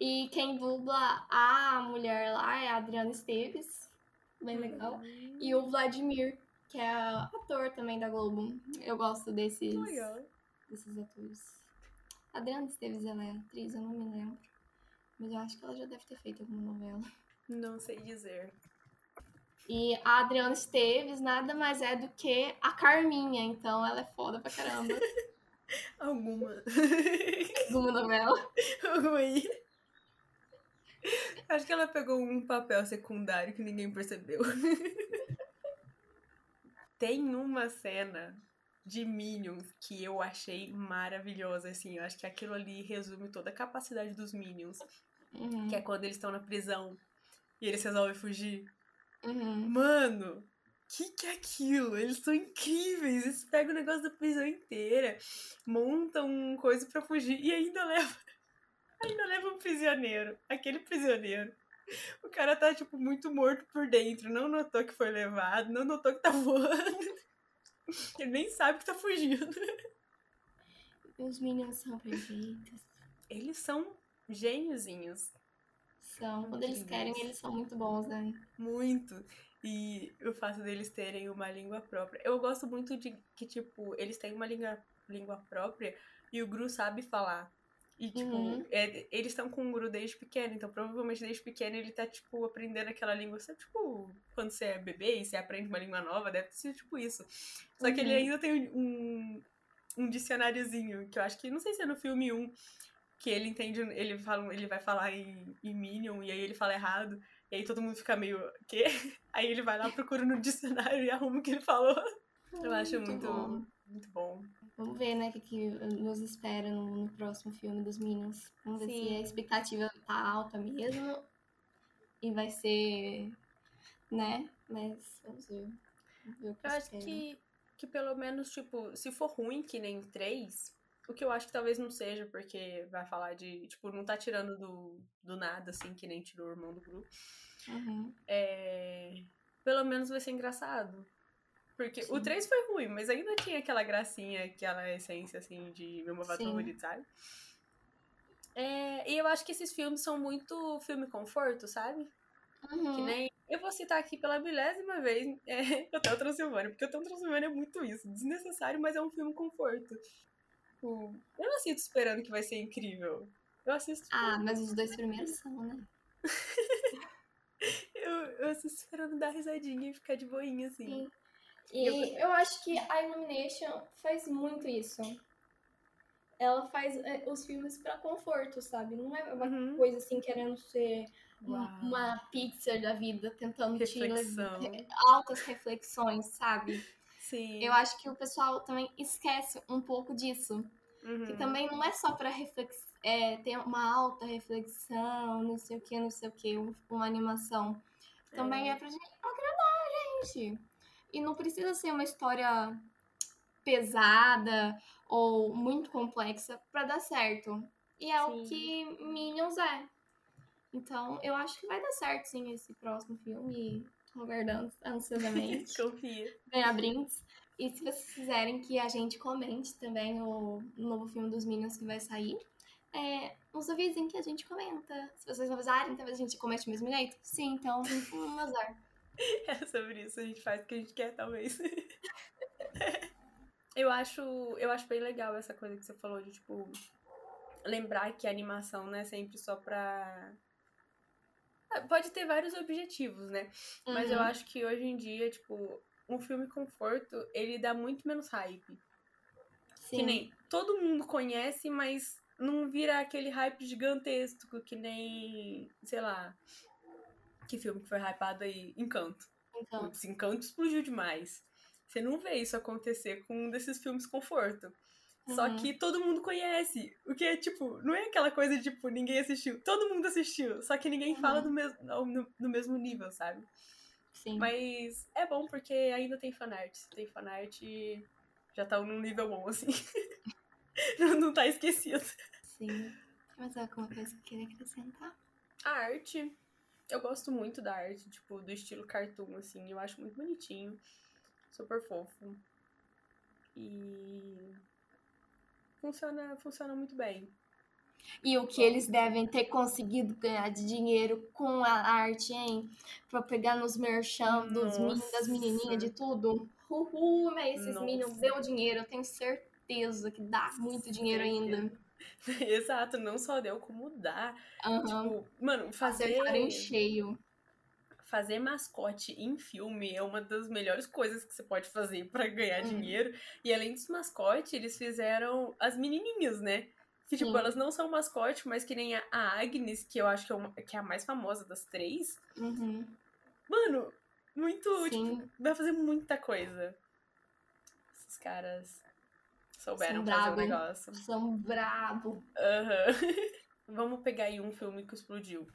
E quem dubla a mulher lá é a Adriana Esteves. Bem legal. E o Vladimir, que é ator também da Globo. Eu gosto desses, Legal. desses atores. A Adriana Esteves, ela é atriz, eu não me lembro. Mas eu acho que ela já deve ter feito alguma novela. Não sei dizer. E a Adriana Esteves nada mais é do que a Carminha, então ela é foda pra caramba. Alguma. Alguma novela. Alguma aí. Acho que ela pegou um papel secundário que ninguém percebeu. Tem uma cena de Minions que eu achei maravilhosa, assim. Eu acho que aquilo ali resume toda a capacidade dos Minions. Uhum. Que é quando eles estão na prisão e eles resolvem fugir. Uhum. Mano, que que é aquilo? Eles são incríveis. Eles pegam o negócio da prisão inteira, montam um coisa pra fugir e ainda leva. Ainda leva um prisioneiro. Aquele prisioneiro. O cara tá, tipo, muito morto por dentro. Não notou que foi levado, não notou que tá voando. Ele nem sabe que tá fugindo. Os Minions são perfeitos. Eles são gêniozinhos. São. Quando eles querem, eles são muito bons, né? Muito. E o fato deles terem uma língua própria. Eu gosto muito de que, tipo, eles têm uma língua, língua própria e o Gru sabe falar. E, tipo, Uhum. é- eles estão com o Gru desde pequeno, então provavelmente desde pequeno ele tá, tipo, aprendendo aquela língua. Sabe, tipo, quando você é bebê e você aprende uma língua nova, deve ser tipo isso. Só que ele Uhum. ainda tem um, um dicionáriozinho, que eu acho que, não sei se é no filme 1, que ele entende, ele, fala, ele vai falar em, em Minion, e aí ele fala errado, e aí todo mundo fica meio, quê? Aí ele vai lá, procura no dicionário e arruma o que ele falou. Eu acho Muito muito, bom. muito bom. Vamos ver, né, o que, que nos espera no, no próximo filme dos Minions. Vamos ver se Sim. a expectativa tá alta mesmo. E vai ser. Né? Mas vamos ver. Vamos ver o que Eu acho que, que pelo menos, tipo, se for ruim que nem o 3, o que eu acho que talvez não seja, porque vai falar de, tipo, não tá tirando do, do nada, assim, que nem tirou o irmão do grupo. Uhum. É, pelo menos vai ser engraçado. Porque o Sim. 3 foi ruim, mas ainda tinha aquela gracinha, aquela essência, assim, de meu Sim. favorito, sabe? É, e eu acho que esses filmes são muito filme conforto, sabe? Uhum. Que nem. Eu vou citar aqui pela milésima vez é, Hotel Transilvânia, porque Hotel Transilvânia é muito isso. Desnecessário, mas é um filme conforto. Tipo, Eu não assisto esperando que vai ser incrível. Eu assisto. Ah, mas os dois primeiros são, né? eu, eu assisto esperando dar risadinha e ficar de boinha, assim. Sim. E eu... acho que a Illumination faz muito isso. Ela faz é, os filmes pra conforto, sabe? Não é uma Uhum. coisa assim querendo ser Uau. uma Pixar da vida, tentando te Reflexão. levar- altas reflexões, sabe? Sim. Eu acho que o pessoal também esquece um pouco disso. Uhum. Que também não é só pra reflex... é, ter uma alta reflexão, não sei o que, não sei o que, uma animação. Também é, É. pra gente agradar a gente. E não precisa ser uma história pesada ou muito complexa pra dar certo. E é o Sim. que Minions é. Então, eu acho que vai dar certo, sim, esse próximo filme. Aguardando ansiosamente Confia. ganhar brindes. E se vocês quiserem que a gente comente também o novo filme dos Minions que vai sair, é, nos avisem que a gente comenta. Se vocês não avisarem, talvez a gente comente do mesmo jeito. Sim, então, um azar. É sobre isso, a gente faz o que a gente quer, talvez. eu acho, eu acho bem legal essa coisa que você falou de, tipo, lembrar que a animação não é sempre só pra. Pode ter vários objetivos, né? Mas eu Uhum. acho que hoje em dia, tipo, um filme conforto, ele dá muito menos hype. Que Sim. nem todo mundo conhece, mas não vira aquele hype gigantesco que nem, sei lá, que filme que foi hypado aí? Encanto. Putz, Encanto explodiu demais. Você não vê isso acontecer com um desses filmes conforto. Só Uhum. que todo mundo conhece. O que é, tipo, não é aquela coisa de, tipo, ninguém assistiu. Todo mundo assistiu. Só que ninguém fala Uhum. do mesmo, no, no mesmo nível, sabe? sim. Mas é bom porque ainda tem fanart. Tem fanart, já tá num nível bom, assim. não, tá esquecido. Sim. Mas alguma coisa que eu queria acrescentar? A arte, eu gosto muito da arte, tipo, do estilo cartoon, assim, eu acho muito bonitinho, super fofo. E funciona, funciona muito bem. E o que eles devem ter conseguido ganhar de dinheiro com a arte, hein? Pra pegar nos merchan dos meninos, das menininhas, de tudo. Uhul, mas esses meninos deu dinheiro, eu tenho certeza que dá muito dinheiro ainda. Exato, não só deu como dá. Aham. Tipo, mano, fazer, Acertaram em cheio. Fazer mascote em filme é uma das melhores coisas que você pode fazer pra ganhar Hum. dinheiro. E além dos mascotes, eles fizeram as menininhas, né? Que, tipo, Sim. elas não são mascote, mas que nem a Agnes, que eu acho que é, uma- que é a mais famosa das três. Uhum. Mano, muito. Sim. Tipo, vai fazer muita coisa. Esses caras souberam São fazer o hein? negócio. São brabo. Aham. Vamos pegar aí um filme que explodiu.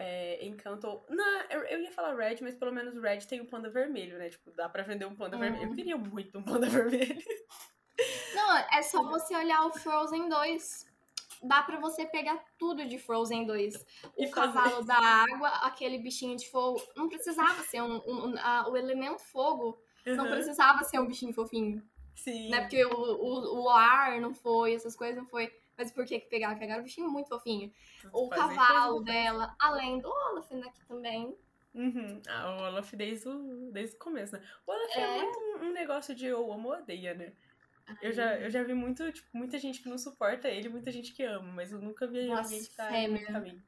É, Encanto. Não, eu eu ia falar Red, mas pelo menos Red tem um panda vermelho, né? Tipo, dá pra vender um panda Uhum. vermelho. Eu queria muito um panda vermelho. Não, é só você olhar o Frozen 2. Dá pra você pegar tudo de Frozen 2. O E cavalo da água, aquele bichinho de fogo. Não precisava ser um. um- um- a- o elemento fogo não Uhum. precisava ser um bichinho fofinho. Sim. Né? Porque o, o, o ar não foi, essas coisas não foi. Mas por que que pegaram? Pegaram um bichinho muito fofinho. O Fazer cavalo dela, além do Olaf aqui também. Uhum. Ah, o Olaf desde o, desde o começo, né? O Olaf é, É. muito um, um negócio de eu amo ou odeia, né? Eu já, eu já vi muito, tipo, muita gente que não suporta ele, muita gente que ama, mas eu nunca vi alguém que tá no caminho.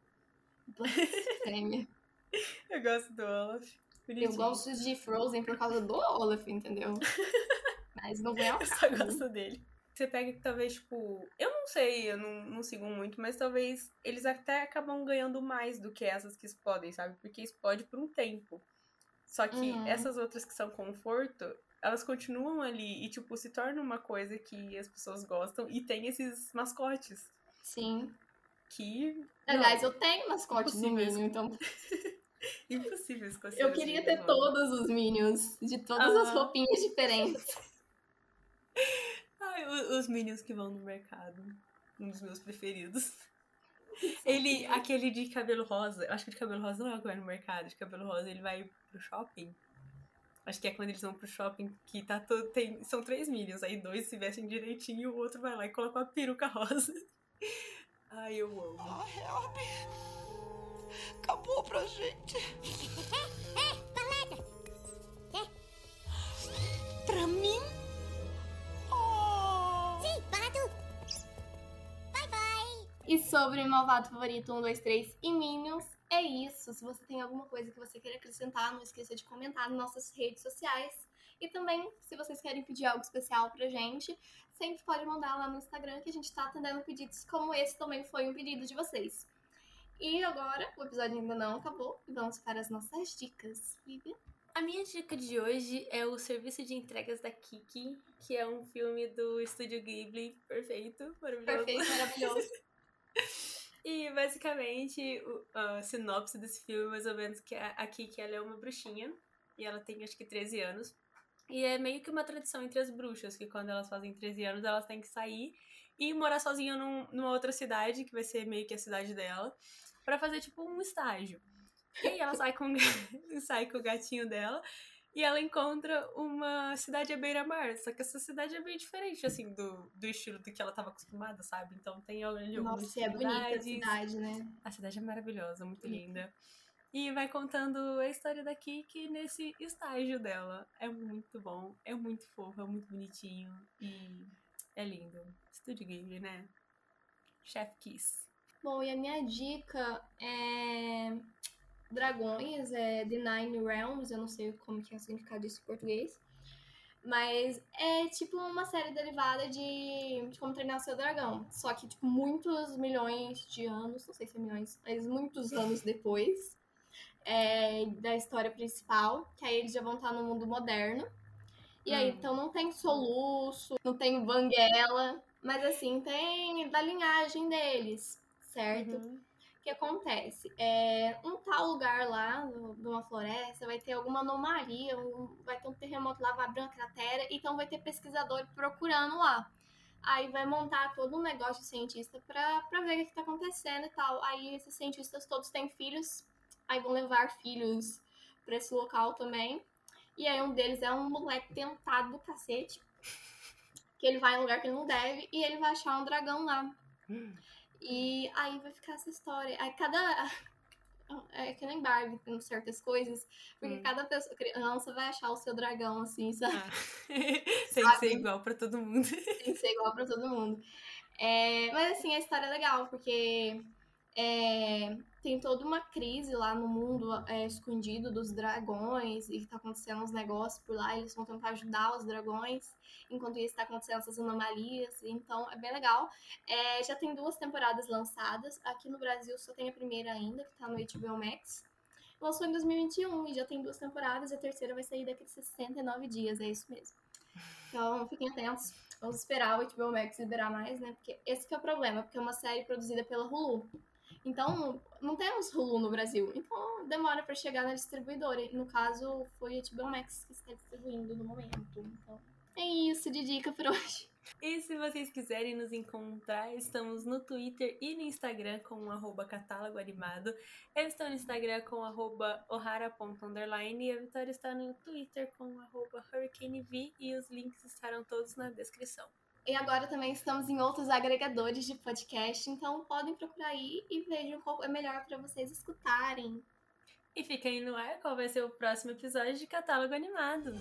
Blasfêmia. Eu gosto do Olaf. Eu Bonitinho. gosto de Frozen por causa do Olaf, entendeu? Mas não é o Eu só caso. gosto dele. Você pega que talvez, tipo. Eu não sei, eu não, não sigo muito, mas talvez eles até acabam ganhando mais do que essas que explodem, sabe? Porque explode por um tempo. Só que Uhum. essas outras que são conforto, elas continuam ali e, tipo, se torna uma coisa que as pessoas gostam e tem esses mascotes. Sim. Que. Aliás, não, eu tenho mascote do Impossíveis. Minion, então Impossível escolher. eu queria ter todos os Minions, de todas as Ah. roupinhas diferentes. Os Minions que vão no mercado. Um dos meus preferidos. Ele, aquele de cabelo rosa, eu acho que de cabelo rosa não é o que vai no mercado, de cabelo rosa ele vai pro shopping. Acho que é quando eles vão pro shopping que tá todo. Tem, são três Minions, aí dois se vestem direitinho e o outro vai lá e coloca uma peruca rosa. Ai, eu amo. Ah, help! Acabou pra gente. Pra mim? E sobre Malvado Favorito 1, 2, 3 e Minions, é isso. Se você tem alguma coisa que você queira acrescentar, não esqueça de comentar nas nossas redes sociais. E também, se vocês querem pedir algo especial pra gente, sempre pode mandar lá no Instagram que a gente tá atendendo pedidos como esse também foi um pedido de vocês. E agora, o episódio ainda não acabou, e vamos para as nossas dicas. Vivian? A minha dica de hoje é o Serviço de Entregas da Kiki, que é um filme do Estúdio Ghibli perfeito, maravilhoso. Perfeito, maravilhoso. E basicamente o- a sinopse desse filme é mais ou menos que a, a Kiki ela é uma bruxinha e ela tem acho que 13 anos. E é meio que uma tradição entre as bruxas, que quando elas fazem 13 anos elas têm que sair e morar sozinha num- numa outra cidade, que vai ser meio que a cidade dela, pra fazer tipo um estágio. E aí ela sai com, sai com o gatinho dela e ela encontra uma cidade à beira-mar. Só que essa cidade é bem diferente, assim, do, do estilo do que ela estava acostumada, sabe? Então tem ali algumas Nossa, é bonita a cidade, né? A cidade é maravilhosa, muito Bonita. linda. E vai contando a história da Kiki nesse estágio dela. É muito bom, é muito fofo, é muito bonitinho e é lindo. Estúdio Ghibli, né? Chef Kiss. Bom, e a minha dica é Dragões, é The Nine Realms, eu não sei como que é o significado disso em português. Mas é tipo uma série derivada de, de como treinar o seu dragão. Só que, tipo, muitos milhões de anos, não sei se é milhões, mas muitos anos depois é, da história principal, que aí eles já vão estar no mundo moderno. E aí, Hum. então não tem soluço, não tem banguela, mas assim, tem da linhagem deles, certo? Uhum. Que acontece? É, um tal lugar lá, no- numa floresta, vai ter alguma anomalia, um- vai ter um terremoto lá, vai abrir uma cratera, então vai ter pesquisador procurando lá. Aí vai montar todo um negócio de cientista pra ver o que, que tá acontecendo e tal. Aí esses cientistas todos têm filhos, aí vão levar filhos pra esse local também. E aí um deles é um moleque tentado do cacete, que ele vai em um lugar que ele não deve, e ele vai achar um dragão lá. E aí vai ficar essa história. Aí cada. É que nem Barbie tem certas coisas, porque Hum. cada pessoa, criança vai achar o seu dragão, assim, sabe? Ah. Que ser igual pra todo mundo. Que ser igual pra todo mundo. É, mas assim, a história é legal, porque é, tem toda uma crise lá no mundo é, escondido dos dragões e tá acontecendo uns negócios por lá, eles vão tentar ajudar os dragões, enquanto isso tá acontecendo essas anomalias, então é bem legal. É, já tem duas temporadas lançadas, aqui no Brasil só tem a primeira ainda, que tá no HBO Max. Lançou em 2021 e já tem duas temporadas, e a terceira vai sair daqui a 69 dias, é isso mesmo. Então fiquem atentos, vamos esperar o HBO Max liberar mais, né? Porque esse que é o problema, porque é uma série produzida pela Hulu. Então, não temos Hulu no Brasil. Então, demora para chegar na distribuidora. No caso, foi a HBO Max que está distribuindo no momento. Então, é isso de dica por hoje. E se vocês quiserem nos encontrar, estamos no Twitter e no Instagram com arroba catálogo animado. Eu estou no Instagram com arroba ohara.underline e a Vitória está no Twitter com arroba hurricanev e os links estarão todos na descrição. E agora também estamos em outros agregadores de podcast, então podem procurar aí e vejam qual é melhor para vocês escutarem. E aí no ar qual vai ser o próximo episódio de Catálogo Animado.